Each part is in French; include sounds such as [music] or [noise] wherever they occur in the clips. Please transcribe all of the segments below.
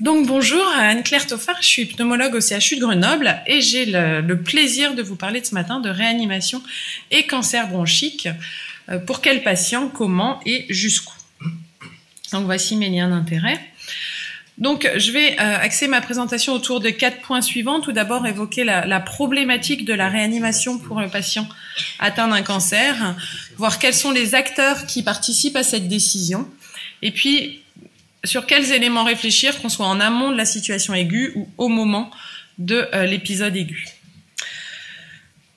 Donc bonjour, Anne-Claire Toffard, je suis pneumologue au CHU de Grenoble et j'ai le, plaisir de vous parler de ce matin de réanimation et cancer bronchique. Euh, pour quels patients, comment et jusqu'où? Donc voici mes liens d'intérêt. Donc, je vais euh, axer ma présentation autour de quatre points suivants. Tout d'abord, évoquer la, problématique de la réanimation pour le patient atteint d'un cancer, voir quels sont les acteurs qui participent à cette décision, et puis sur quels éléments réfléchir, qu'on soit en amont de la situation aiguë ou au moment de euh, l'épisode aigu.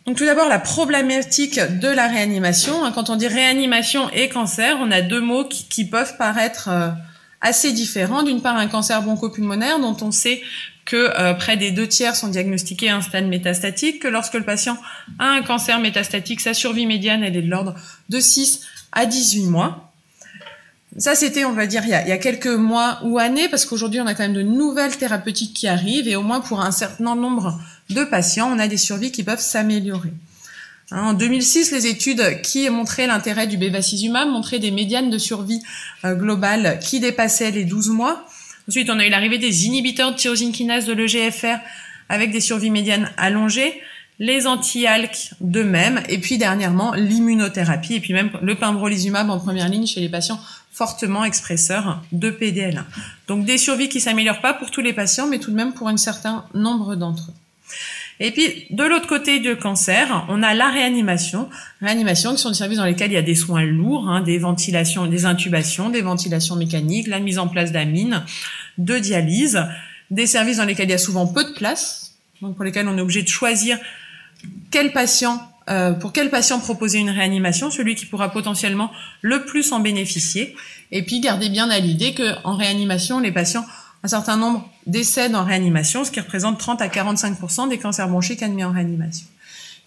Donc tout d'abord la problématique de la réanimation. Hein, quand on dit réanimation et cancer, on a deux mots qui, peuvent paraître euh, assez différents. D'une part, un cancer bronchopulmonaire dont on sait que euh, près des deux tiers sont diagnostiqués à un stade métastatique, que lorsque le patient a un cancer métastatique, sa survie médiane elle est de l'ordre de 6 à 18 mois. Ça, c'était, on va dire, il y, a, quelques mois ou années, parce qu'aujourd'hui, on a quand même de nouvelles thérapeutiques qui arrivent, et au moins pour un certain nombre de patients, on a des survies qui peuvent s'améliorer. Hein, en 2006, les études qui montraient l'intérêt du bevacizumab montraient des médianes de survie euh, globale qui dépassaient les 12 mois. Ensuite, on a eu l'arrivée des inhibiteurs de tyrosine kinase de l'EGFR avec des survies médianes allongées les anti-ALK de même, et puis dernièrement l'immunothérapie, et puis même le pembrolizumab en première ligne chez les patients fortement expresseurs de PDL1. Donc des survies qui s'améliorent pas pour tous les patients, mais tout de même pour un certain nombre d'entre eux. Et puis, de l'autre côté du cancer, on a la réanimation. Réanimation qui sont des services dans lesquels il y a des soins lourds, hein, des ventilations, des intubations, des ventilations mécaniques, la mise en place d'amines, de dialyse, des services dans lesquels il y a souvent peu de place, donc pour lesquels on est obligé de choisir quel patient, euh, pour quel patient proposer une réanimation, celui qui pourra potentiellement le plus en bénéficier. Et puis gardez bien à l'idée qu'en réanimation, les patients, un certain nombre décèdent en réanimation, ce qui représente 30 à 45% des cancers bronchiques admis en réanimation.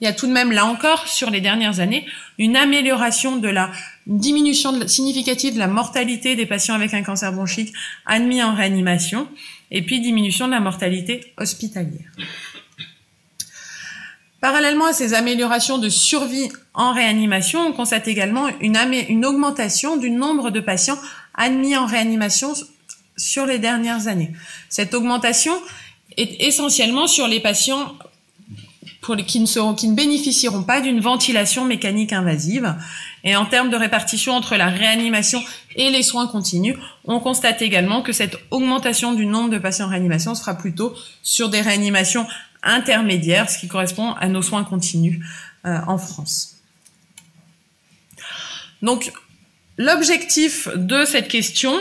Il y a tout de même là encore, sur les dernières années, une amélioration de la diminution significative de la mortalité des patients avec un cancer bronchique admis en réanimation, et puis diminution de la mortalité hospitalière. Parallèlement à ces améliorations de survie en réanimation, on constate également une, augmentation du nombre de patients admis en réanimation sur les dernières années. Cette augmentation est essentiellement sur les patients qui ne bénéficieront pas d'une ventilation mécanique invasive. Et en termes de répartition entre la réanimation et les soins continus, on constate également que cette augmentation du nombre de patients en réanimation sera plutôt sur des réanimations intermédiaire, ce qui correspond à nos soins continus euh, en France. Donc, l'objectif de cette question,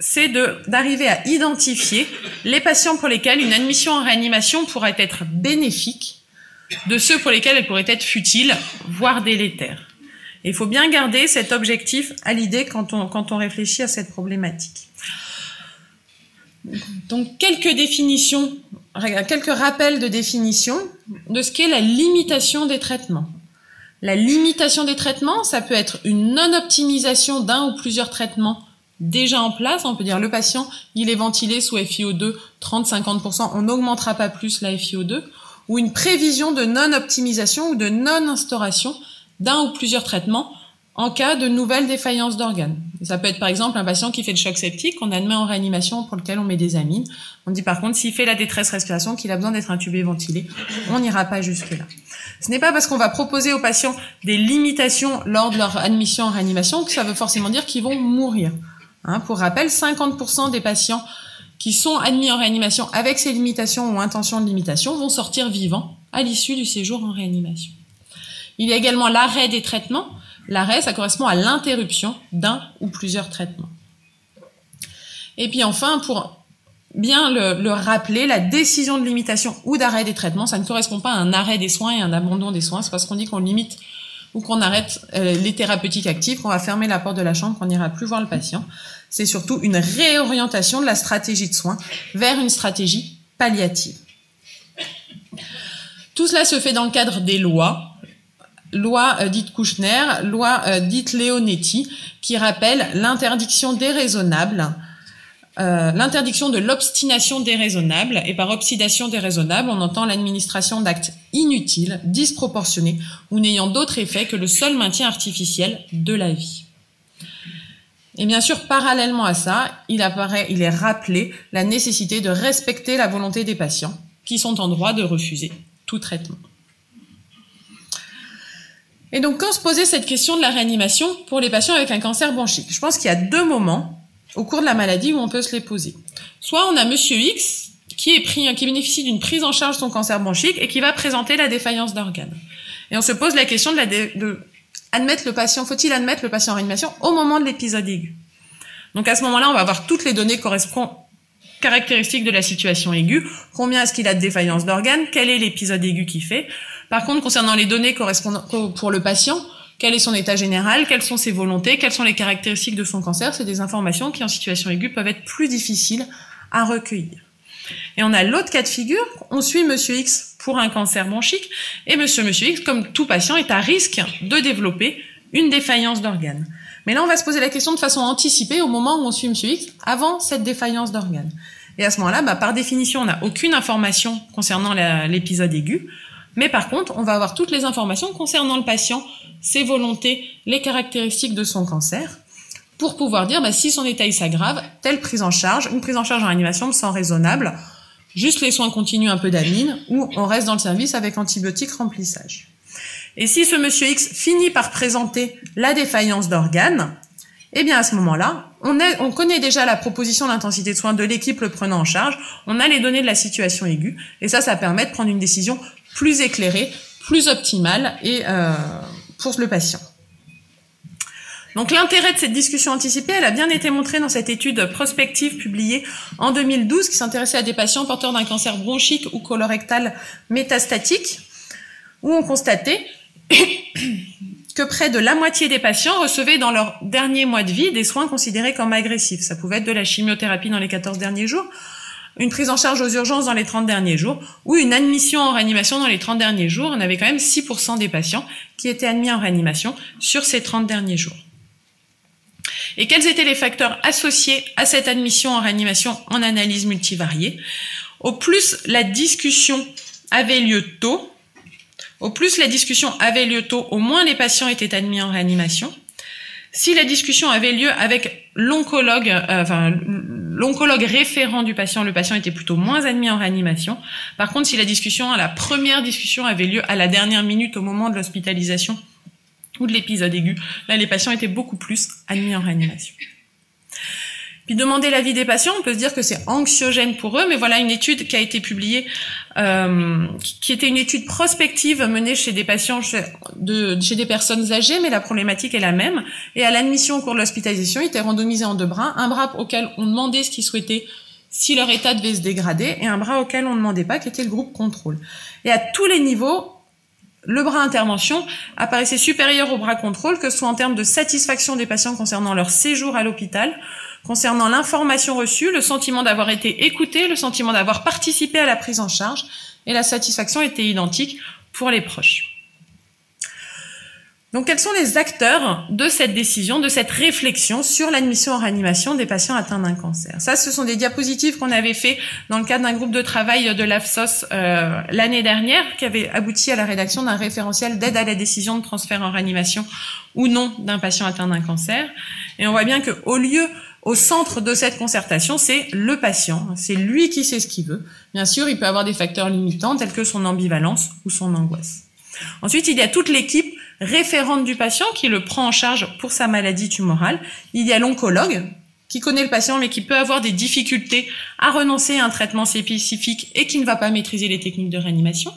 c'est d'arriver à identifier les patients pour lesquels une admission en réanimation pourrait être bénéfique de ceux pour lesquels elle pourrait être futile, voire délétère. il faut bien garder cet objectif à l'idée quand on, quand on réfléchit à cette problématique. Donc, quelques définitions quelques rappels de définition de ce qu'est la limitation des traitements. La limitation des traitements, ça peut être une non-optimisation d'un ou plusieurs traitements déjà en place. On peut dire le patient, il est ventilé sous FiO2 30-50%, on n'augmentera pas plus la FiO2. Ou une prévision de non-optimisation ou de non-instauration d'un ou plusieurs traitements en cas de nouvelle défaillance d'organes. Ça peut être par exemple un patient qui fait le choc septique, on admet en réanimation pour lequel on met des amines. On dit par contre s'il fait la détresse respiration, qu'il a besoin d'être intubé, ventilé, on n'ira pas jusque-là. Ce n'est pas parce qu'on va proposer aux patients des limitations lors de leur admission en réanimation que ça veut forcément dire qu'ils vont mourir. Hein, pour rappel, 50% des patients qui sont admis en réanimation avec ces limitations ou intentions de limitation vont sortir vivants à l'issue du séjour en réanimation. Il y a également l'arrêt des traitements. L'arrêt, ça correspond à l'interruption d'un ou plusieurs traitements. Et puis enfin, pour bien le, rappeler, la décision de limitation ou d'arrêt des traitements, ça ne correspond pas à un arrêt des soins et un abandon des soins. C'est parce qu'on dit qu'on limite ou qu'on arrête euh, les thérapeutiques actives, qu'on va fermer la porte de la chambre, qu'on n'ira plus voir le patient. C'est surtout une réorientation de la stratégie de soins vers une stratégie palliative. Tout cela se fait dans le cadre des lois, loi euh, dite Kouchner, loi euh, dite Leonetti, qui rappelle l'interdiction déraisonnable, euh, l'interdiction de l'obstination déraisonnable, et par obstination déraisonnable, on entend l'administration d'actes inutiles, disproportionnés, ou n'ayant d'autre effet que le seul maintien artificiel de la vie. Et bien sûr, parallèlement à ça, il apparaît, il est rappelé la nécessité de respecter la volonté des patients qui sont en droit de refuser tout traitement. Et donc, quand se posait cette question de la réanimation pour les patients avec un cancer bronchique, je pense qu'il y a deux moments au cours de la maladie où on peut se les poser. Soit on a Monsieur X qui bénéficie d'une prise en charge de son cancer bronchique et qui va présenter la défaillance d'organes. Et on se pose la question de, la le patient, faut-il admettre le patient en réanimation au moment de l'épisode aigu? Donc à ce moment-là, on va avoir toutes les données correspondant caractéristiques de la situation aiguë, combien est-ce qu'il a de défaillance d'organes, quel est l'épisode aigu qu'il fait? Par contre, concernant les données correspondant pour le patient, quel est son état général, quelles sont ses volontés, quelles sont les caractéristiques de son cancer, c'est des informations qui en situation aiguë peuvent être plus difficiles à recueillir. Et on a l'autre cas de figure, on suit Monsieur X pour un cancer bronchique, et Monsieur Monsieur X, comme tout patient, est à risque de développer une défaillance d'organes. Mais là, on va se poser la question de façon anticipée au moment où on suit Monsieur X, avant cette défaillance d'organes. Et à ce moment-là, bah, par définition, on n'a aucune information concernant l'épisode aigu, mais par contre, on va avoir toutes les informations concernant le patient, ses volontés, les caractéristiques de son cancer, pour pouvoir dire bah, si son état s'aggrave, telle prise en charge, une prise en charge en réanimation me semble raisonnable, juste les soins continus un peu d'amine, ou on reste dans le service avec antibiotiques remplissage. Et si ce monsieur X finit par présenter la défaillance d'organes, eh bien à ce moment-là, on, on connaît déjà la proposition d'intensité de soins de l'équipe le prenant en charge, on a les données de la situation aiguë, et ça, ça permet de prendre une décision plus éclairée, plus optimale euh, pour le patient. Donc l'intérêt de cette discussion anticipée, elle a bien été montrée dans cette étude prospective publiée en 2012 qui s'intéressait à des patients porteurs d'un cancer bronchique ou colorectal métastatique, où on constatait [coughs] que près de la moitié des patients recevaient dans leur dernier mois de vie des soins considérés comme agressifs. Ça pouvait être de la chimiothérapie dans les 14 derniers jours, une prise en charge aux urgences dans les 30 derniers jours ou une admission en réanimation dans les 30 derniers jours. On avait quand même 6% des patients qui étaient admis en réanimation sur ces 30 derniers jours. Et quels étaient les facteurs associés à cette admission en réanimation en analyse multivariée? Au plus la discussion avait lieu tôt, au plus la discussion avait lieu tôt, au moins les patients étaient admis en réanimation. Si la discussion avait lieu avec l'oncologue, euh, enfin l'oncologue référent du patient, le patient était plutôt moins admis en réanimation. Par contre, si la discussion, la première discussion avait lieu à la dernière minute au moment de l'hospitalisation ou de l'épisode aigu, là les patients étaient beaucoup plus admis en réanimation. Puis demander l'avis des patients, on peut se dire que c'est anxiogène pour eux, mais voilà une étude qui a été publiée, euh, qui était une étude prospective menée chez des patients, chez, de, chez des personnes âgées, mais la problématique est la même. Et à l'admission au cours de l'hospitalisation, ils étaient randomisés en deux bras, un bras auquel on demandait ce qu'ils souhaitaient si leur état devait se dégrader, et un bras auquel on ne demandait pas, qui était le groupe contrôle. Et à tous les niveaux, le bras intervention apparaissait supérieur au bras contrôle, que ce soit en termes de satisfaction des patients concernant leur séjour à l'hôpital, concernant l'information reçue, le sentiment d'avoir été écouté, le sentiment d'avoir participé à la prise en charge, et la satisfaction était identique pour les proches. Donc quels sont les acteurs de cette décision, de cette réflexion sur l'admission en réanimation des patients atteints d'un cancer? Ça, ce sont des diapositives qu'on avait fait dans le cadre d'un groupe de travail de l'AFSOS euh, l'année dernière, qui avait abouti à la rédaction d'un référentiel d'aide à la décision de transfert en réanimation ou non d'un patient atteint d'un cancer. Et on voit bien que au lieu au centre de cette concertation, c'est le patient. C'est lui qui sait ce qu'il veut. Bien sûr, il peut avoir des facteurs limitants tels que son ambivalence ou son angoisse. Ensuite, il y a toute l'équipe référente du patient qui le prend en charge pour sa maladie tumorale. Il y a l'oncologue qui connaît le patient mais qui peut avoir des difficultés à renoncer à un traitement spécifique et qui ne va pas maîtriser les techniques de réanimation.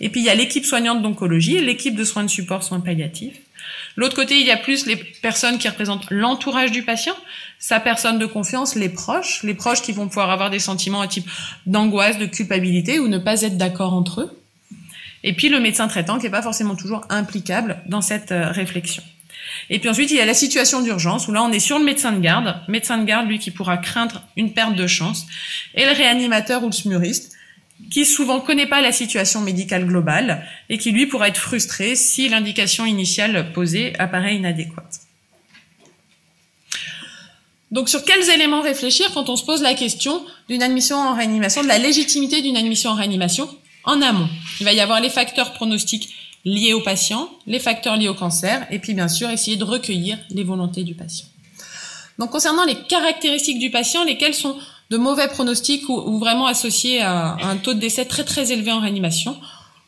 Et puis il y a l'équipe soignante d'oncologie, l'équipe de soins de support, soins palliatifs. L'autre côté, il y a plus les personnes qui représentent l'entourage du patient, sa personne de confiance, les proches, les proches qui vont pouvoir avoir des sentiments à type d'angoisse, de culpabilité ou ne pas être d'accord entre eux et puis le médecin traitant qui n'est pas forcément toujours implicable dans cette euh, réflexion. Et puis ensuite, il y a la situation d'urgence, où là, on est sur le médecin de garde, médecin de garde, lui, qui pourra craindre une perte de chance, et le réanimateur ou le smuriste, qui souvent connaît pas la situation médicale globale, et qui, lui, pourra être frustré si l'indication initiale posée apparaît inadéquate. Donc, sur quels éléments réfléchir quand on se pose la question d'une admission en réanimation, de la légitimité d'une admission en réanimation en amont? Il va y avoir les facteurs pronostiques liés au patient, les facteurs liés au cancer, et puis bien sûr essayer de recueillir les volontés du patient. Donc concernant les caractéristiques du patient, lesquelles sont de mauvais pronostics ou, vraiment associés à, un taux de décès très très élevé en réanimation,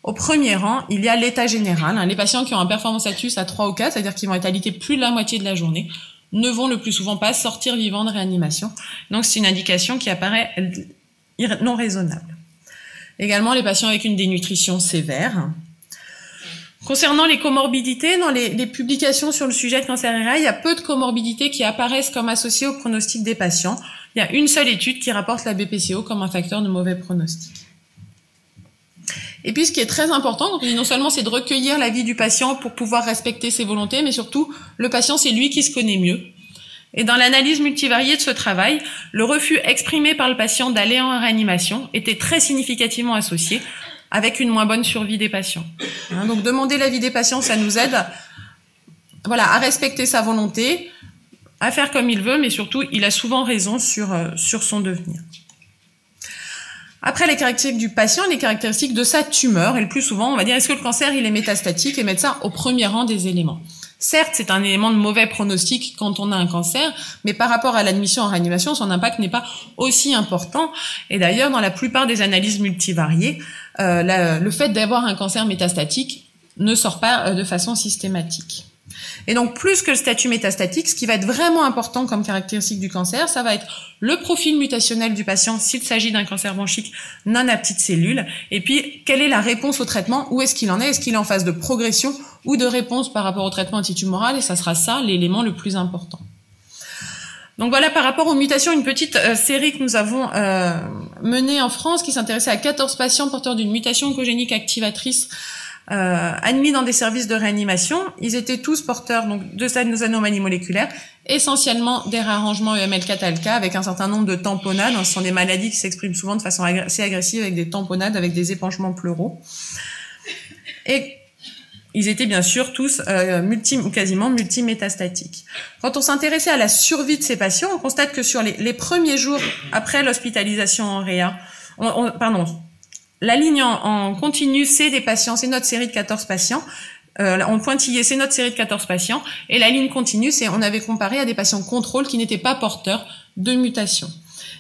au premier rang, il y a l'état général. Hein. Les patients qui ont un performance status à 3 ou 4, c'est-à-dire qu'ils vont être alités plus de la moitié de la journée, ne vont le plus souvent pas sortir vivants de réanimation. Donc c'est une indication qui apparaît non raisonnable. Également les patients avec une dénutrition sévère. Concernant les comorbidités, dans les, publications sur le sujet de cancer RA, il y a peu de comorbidités qui apparaissent comme associées au pronostic des patients. Il y a une seule étude qui rapporte la BPCO comme un facteur de mauvais pronostic. Et puis, ce qui est très important, non seulement c'est de recueillir l'avis du patient pour pouvoir respecter ses volontés, mais surtout, le patient, c'est lui qui se connaît mieux. Et dans l'analyse multivariée de ce travail, le refus exprimé par le patient d'aller en réanimation était très significativement associé avec une moins bonne survie des patients. Hein, donc, demander l'avis des patients, ça nous aide voilà, à respecter sa volonté, à faire comme il veut, mais surtout, il a souvent raison sur, euh, sur son devenir. Après les caractéristiques du patient, les caractéristiques de sa tumeur, et le plus souvent, on va dire, est-ce que le cancer, il est métastatique et mettre ça au premier rang des éléments. Certes, c'est un élément de mauvais pronostic quand on a un cancer, mais par rapport à l'admission en réanimation, son impact n'est pas aussi important. Et d'ailleurs, dans la plupart des analyses multivariées, euh, le fait d'avoir un cancer métastatique ne sort pas euh, de façon systématique. Et donc, plus que le statut métastatique, ce qui va être vraiment important comme caractéristique du cancer, ça va être le profil mutationnel du patient s'il s'agit d'un cancer bronchique non à petites et puis quelle est la réponse au traitement, où est-ce qu'il en est, est-ce qu'il est en phase de progression ou de réponse par rapport au traitement antitumoral, et ça sera ça l'élément le plus important. Donc voilà, par rapport aux mutations, une petite euh, série que nous avons euh, menée en France qui s'intéressait à 14 patients porteurs d'une mutation oncogénique activatrice euh, admis dans des services de réanimation. Ils étaient tous porteurs donc de ces anomalies moléculaires, essentiellement des réarrangements EML4-ALK avec un certain nombre de tamponnades. Ce sont des maladies qui s'expriment souvent de façon assez agressive avec des tamponnades, avec des épanchements pleuraux. Et ils étaient bien sûr tous euh, multi, quasiment multimétastatiques. Quand on s'intéressait à la survie de ces patients, on constate que sur les, les premiers jours après l'hospitalisation en réa, on, on, pardon, la ligne en, continu, c'est des patients, c'est notre série de 14 patients. Euh, en pointillé, c'est notre série de 14 patients. Et la ligne continue, c'est on avait comparé à des patients contrôle qui n'étaient pas porteurs de mutation.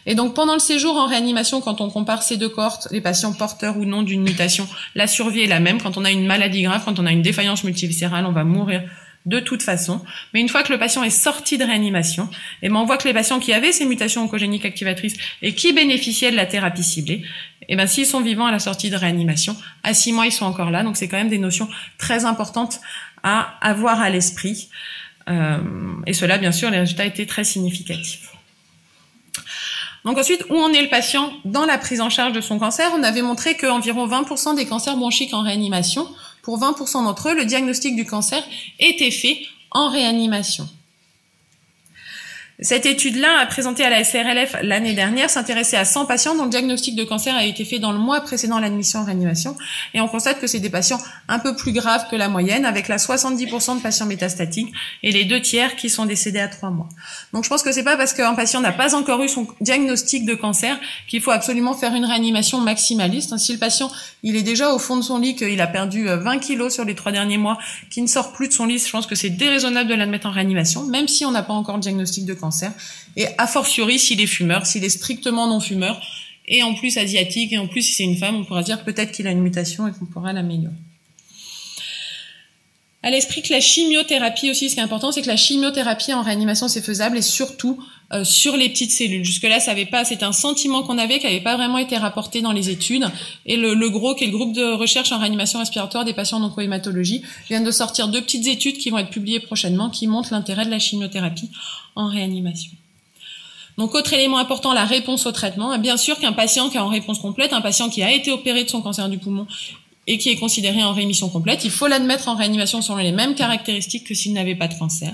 Et donc pendant le séjour en réanimation, quand on compare ces deux cohortes, les patients porteurs ou non d'une mutation, la survie est la même. Quand on a une maladie grave, quand on a une défaillance multiviscérale, on va mourir de toute façon. Mais une fois que le patient est sorti de réanimation, eh ben on voit que les patients qui avaient ces mutations oncogéniques activatrices et qui bénéficiaient de la thérapie ciblée, eh ben s'ils sont vivants à la sortie de réanimation, à six mois ils sont encore là. Donc c'est quand même des notions très importantes à avoir à l'esprit. Euh, et cela, bien sûr, les résultats étaient très significatifs. Donc ensuite, où en est le patient dans la prise en charge de son cancer? On avait montré qu'environ 20% des cancers bronchiques en réanimation pour 20% d'entre eux, le diagnostic du cancer était fait en réanimation. Cette étude-là, présentée à la SRLF l'année dernière, s'intéressait à 100 patients dont le diagnostic de cancer a été fait dans le mois précédant l'admission en réanimation. Et on constate que c'est des patients un peu plus graves que la moyenne, avec la 70% de patients métastatiques et les deux tiers qui sont décédés à trois mois. Donc je pense que c'est pas parce qu'un patient n'a pas encore eu son diagnostic de cancer qu'il faut absolument faire une réanimation maximaliste. Si le patient, il est déjà au fond de son lit, qu'il a perdu 20 euh, kilos sur les trois derniers mois, qu'il ne sort plus de son lit, je pense que c'est déraisonnable de l'admettre en réanimation, même si on n'a pas encore de diagnostic de cancer et a fortiori s'il est fumeur, s'il est strictement non fumeur, et en plus asiatique, et en plus si c'est une femme, on pourra dire peut-être qu'il a une mutation et qu'on pourra l'améliorer. À l'esprit que la chimiothérapie aussi, ce qui est important, c'est que la chimiothérapie en réanimation, c'est faisable et surtout euh, sur les petites cellules. Jusque-là, ça avait pas, c'est un sentiment qu'on avait qui n'avait pas vraiment été rapporté dans les études. Et le, le, GROS, qui est le groupe de recherche en réanimation respiratoire des patients en oncohématologie, vient de sortir deux petites études qui vont être publiées prochainement qui montrent l'intérêt de la chimiothérapie en réanimation. Donc, autre élément important, la réponse au traitement. Bien sûr qu'un patient qui est en réponse complète, un patient qui a été opéré de son cancer du poumon et qui est considéré en rémission complète, il faut l'admettre en réanimation selon les mêmes caractéristiques que s'il n'avait pas de cancer.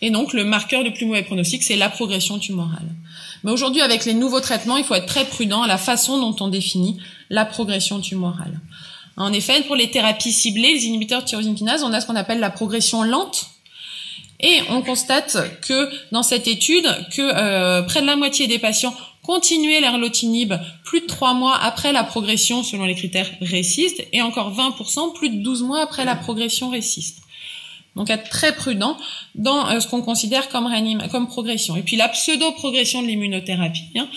Et donc, le marqueur de plus mauvais pronostic, c'est la progression tumorale. Mais aujourd'hui, avec les nouveaux traitements, il faut être très prudent à la façon dont on définit la progression tumorale. En effet, pour les thérapies ciblées, les inhibiteurs de tyrosine kinase, on a ce qu'on appelle la progression lente. Et on constate que dans cette étude, que euh, près de la moitié des patients continuer l'erlotinib plus de 3 mois après la progression selon les critères récistes et encore 20% plus de 12 mois après la progression réciste. Donc être très prudent dans euh, ce qu'on considère comme, comme progression. Et puis la pseudo-progression de l'immunothérapie, hein,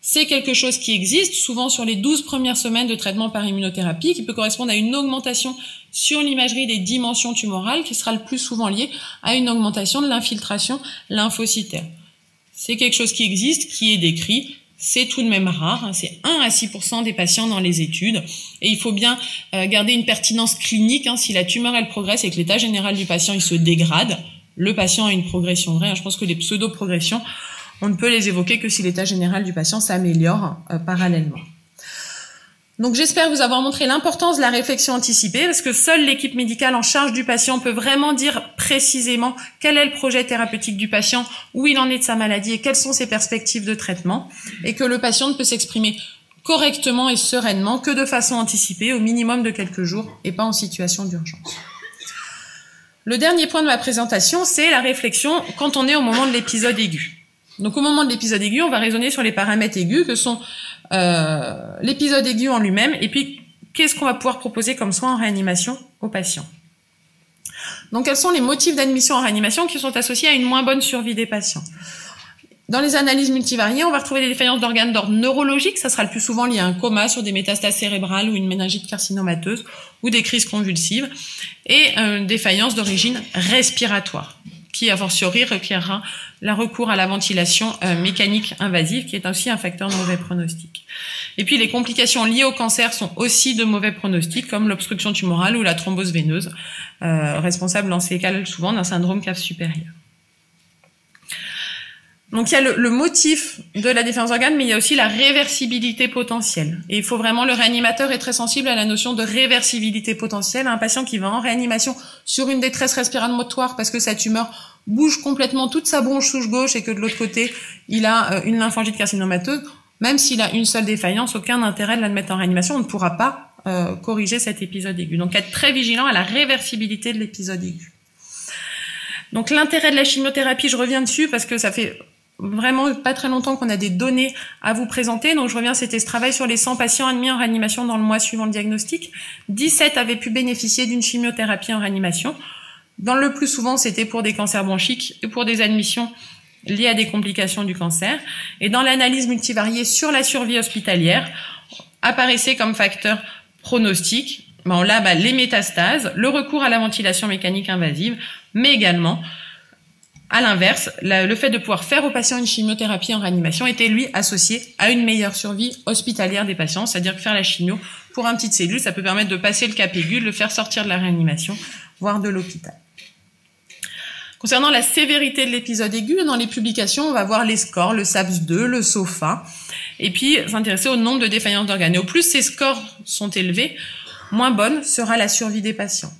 c'est quelque chose qui existe souvent sur les 12 premières semaines de traitement par immunothérapie, qui peut correspondre à une augmentation sur l'imagerie des dimensions tumorales, qui sera le plus souvent liée à une augmentation de l'infiltration lymphocytaire. C'est quelque chose qui existe, qui est décrit, c'est tout de même rare, hein. c'est 1 à 6 des patients dans les études, et il faut bien euh, garder une pertinence clinique. Hein. si la tumeur elle progresse et que l'état général du patient il se dégrade, le patient a une progression vraie. Je pense que les pseudo-progressions, on ne peut les évoquer que si l'état général du patient s'améliore euh, parallèlement. Donc j'espère vous avoir montré l'importance de la réflexion anticipée parce que seule l'équipe médicale en charge du patient peut vraiment dire précisément quel est le projet thérapeutique du patient, où il en est de sa maladie et quelles sont ses perspectives de traitement et que le patient ne peut s'exprimer correctement et sereinement que de façon anticipée au minimum de quelques jours et pas en situation d'urgence. Le dernier point de ma présentation, c'est la réflexion quand on est au moment de l'épisode aigu. Donc au moment de l'épisode aigu, on va raisonner sur les paramètres aigus que sont l'épisode aigu en lui-même. Et puis qu'est-ce qu'on va pouvoir proposer comme soin en réanimation aux patients? Donc quels sont les motifs d'admission en réanimation qui sont associés à une moins bonne survie des patients? Dans les analyses multivariées, on va retrouver des défaillances d'organes d'ordre neurologique, ça sera le plus souvent lié à un coma sur des métastases cérébrales ou une méningite carcinomateuse ou des crises convulsives, et euh, défaillance d'origine respiratoire qui a fortiori requerra le recours à la ventilation euh, mécanique invasive, qui est aussi un facteur de mauvais pronostic. Et puis les complications liées au cancer sont aussi de mauvais pronostics, comme l'obstruction tumorale ou la thrombose veineuse, euh, responsable dans ces cas souvent d'un syndrome cave supérieur. Donc il y a le, motif de la défense d'organes, mais il y a aussi la réversibilité potentielle. Et il faut vraiment, le réanimateur est très sensible à la notion de réversibilité potentielle. Un patient qui va en réanimation sur une détresse respiratoire parce que sa tumeur bouge complètement toute sa bronche souche gauche et que de l'autre côté, il a euh, une lymphangite carcinomateuse, même s'il a une seule défaillance, aucun intérêt de la mettre en réanimation, on ne pourra pas euh, corriger cet épisode aigu. Donc être très vigilant à la réversibilité de l'épisode aigu. Donc l'intérêt de la chimiothérapie, je reviens dessus parce que ça fait vraiment pas très longtemps qu'on a des données à vous présenter. Donc je reviens, c'était ce travail sur les 100 patients admis en réanimation dans le mois suivant le diagnostic. 17 avaient pu bénéficier d'une chimiothérapie en réanimation. Dans le plus souvent, c'était pour des cancers bronchiques et pour des admissions liées à des complications du cancer. Et dans l'analyse multivariée sur la survie hospitalière, apparaissait comme facteur pronostic, bon, là, bah, les métastases, le recours à la ventilation mécanique invasive, mais également à l'inverse, le fait de pouvoir faire aux patients une chimiothérapie en réanimation était lui associé à une meilleure survie hospitalière des patients, c'est-à-dire que faire la chimio pour un petit cellule, ça peut permettre de passer le cap aigu, de le faire sortir de la réanimation, voire de l'hôpital. Concernant la sévérité de l'épisode aigu, dans les publications, on va voir les scores, le SAPS2, le SOFA, et puis s'intéresser au nombre de défaillances d'organes. Et au plus ces scores sont élevés, moins bonne sera la survie des patients.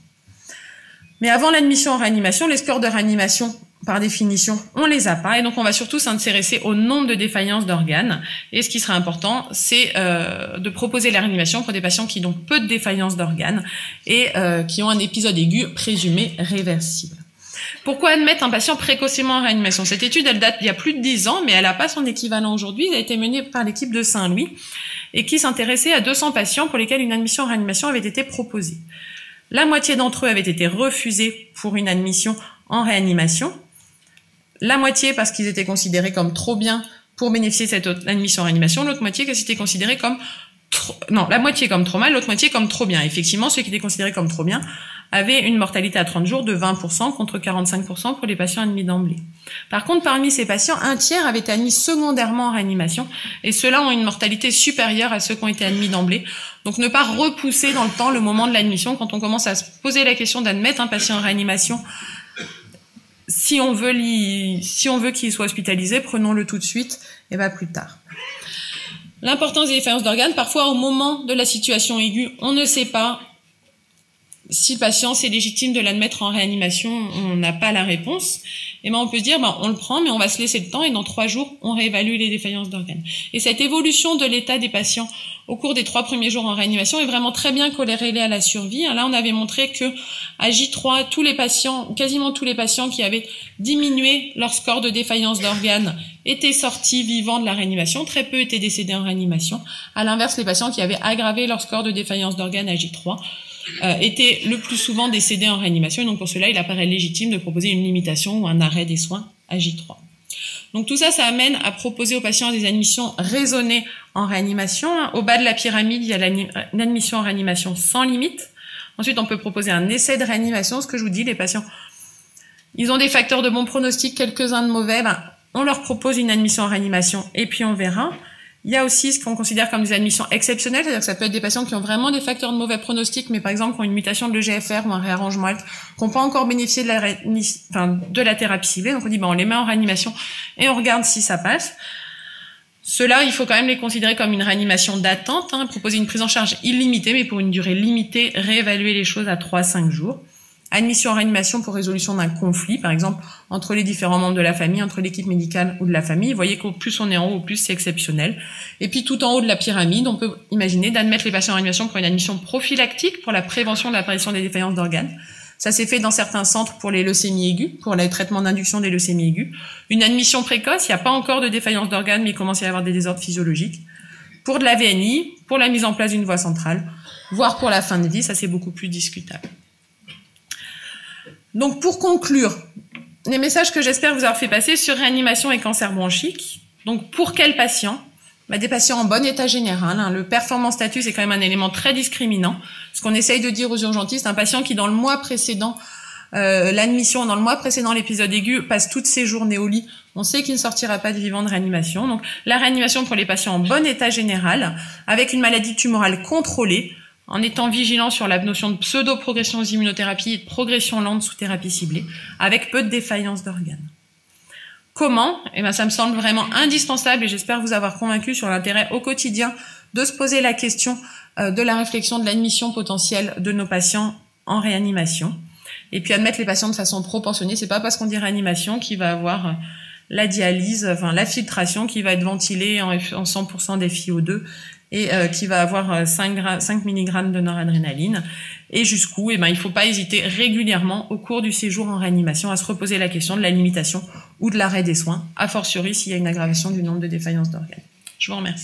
Mais avant l'admission en réanimation, les scores de réanimation par définition, on les a pas, et donc on va surtout s'intéresser au nombre de défaillances d'organes. Et ce qui sera important, c'est euh, de proposer la réanimation pour des patients qui ont peu de défaillances d'organes et euh, qui ont un épisode aigu présumé réversible. Pourquoi admettre un patient précocement en réanimation? Cette étude, elle date d'il y a plus de 10 ans, mais elle n'a pas son équivalent aujourd'hui. Elle a été menée par l'équipe de Saint-Louis et qui s'intéressait à 200 patients pour lesquels une admission en réanimation avait été proposée. La moitié d'entre eux avaient été refusés pour une admission en réanimation la moitié parce qu'ils étaient considérés comme trop bien pour bénéficier de cette admission en réanimation, l'autre moitié que c'était considéré comme trop, non, la moitié comme trop mal, l'autre moitié comme trop bien. Effectivement, ceux qui étaient considérés comme trop bien avaient une mortalité à 30 jours de 20% contre 45% pour les patients admis d'emblée. Par contre, parmi ces patients, un tiers avaient été admis secondairement en réanimation et ceux-là ont une mortalité supérieure à ceux qui ont été admis d'emblée. Donc ne pas repousser dans le temps le moment de l'admission quand on commence à se poser la question d'admettre un patient en réanimation si on veut si on veut qu'il soit hospitalisé, prenons-le tout de suite et pas plus tard. L'importance des défaillances d'organes, parfois au moment de la situation aiguë, on ne sait pas si le patient c'est légitime de l'admettre en réanimation, on n'a pas la réponse. Et ben on peut dire, ben, on le prend, mais on va se laisser le temps et dans trois jours, on réévalue les défaillances d'organes. Et cette évolution de l'état des patients au cours des trois premiers jours en réanimation est vraiment très bien corrélée à la survie. Là, on avait montré que à J3, tous les patients, quasiment tous les patients qui avaient diminué leur score de défaillance d'organes étaient sortis vivants de la réanimation. Très peu étaient décédés en réanimation. À l'inverse, les patients qui avaient aggravé leur score de défaillance d'organes à J3 euh, étaient le plus souvent décédés en réanimation. Et donc pour cela, il apparaît légitime de proposer une limitation ou un arrêt des soins à J3. Donc tout ça, ça amène à proposer aux patients des admissions raisonnées en réanimation. Au bas de la pyramide, il y a l'admission en réanimation sans limite. Ensuite, on peut proposer un essai de réanimation. Ce que je vous dis, les patients, ils ont des facteurs de bon pronostic, quelques-uns de mauvais. Ben, on leur propose une admission en réanimation et puis on verra. Il y a aussi ce qu'on considère comme des admissions exceptionnelles, c'est-à-dire que ça peut être des patients qui ont vraiment des facteurs de mauvais pronostic, mais par exemple qui ont une mutation de l'EGFR ou un réarrangement ALT, qui n'ont pas encore bénéficié de la, thérapie ciblée. Donc on dit, bon, on les met en réanimation et on regarde si ça passe. Ceux-là, il faut quand même les considérer comme une réanimation d'attente, hein, proposer une prise en charge illimitée, mais pour une durée limitée, réévaluer les choses à 3-5 jours admission en réanimation pour résolution d'un conflit, par exemple, entre les différents membres de la famille, entre l'équipe médicale ou de la famille. Vous voyez qu'au plus on est en haut, au plus c'est exceptionnel. Et puis tout en haut de la pyramide, on peut imaginer d'admettre les patients en réanimation pour une admission prophylactique pour la prévention de l'apparition des défaillances d'organes. Ça s'est fait dans certains centres pour les leucémies aiguës, pour les traitements d'induction des leucémies aiguës. Une admission précoce, il n'y a pas encore de défaillance d'organes, mais il commence à y avoir des désordres physiologiques. Pour de la VNI, pour la mise en place d'une voie centrale, voire pour la fin de vie, ça c'est beaucoup plus discutable. Donc pour conclure, les messages que j'espère vous avoir fait passer sur réanimation et cancer bronchique. Donc pour quels patients bah, Des patients en bon état général. Hein. Le performance status est quand même un élément très discriminant. Ce qu'on essaye de dire aux urgentistes, un patient qui dans le mois précédent euh, l'admission dans le mois précédent l'épisode aigu passe toutes ses journées au lit, on sait qu'il ne sortira pas de vivant de réanimation. Donc la réanimation pour les patients en bon état général, avec une maladie tumorale contrôlée, en étant vigilant sur la notion de pseudo-progression aux immunothérapies et de progression lente sous thérapie ciblée, avec peu de défaillance d'organes. Comment? Eh ben, ça me semble vraiment indispensable et j'espère vous avoir convaincu sur l'intérêt au quotidien de se poser la question euh, de la réflexion de l'admission potentielle de nos patients en réanimation. Et puis admettre les patients de façon proportionnée. C'est pas parce qu'on dit réanimation qu'il va avoir euh, la dialyse, enfin la filtration qui va être ventilée en 100% des FiO2 et euh, qui va avoir 5, euh, 5 mg de noradrénaline. Et jusqu'où eh ben, Il ne faut pas hésiter régulièrement au cours du séjour en réanimation à se reposer la question de la limitation ou de l'arrêt des soins, a fortiori s'il y a une aggravation du nombre de défaillances d'organes. Je vous remercie.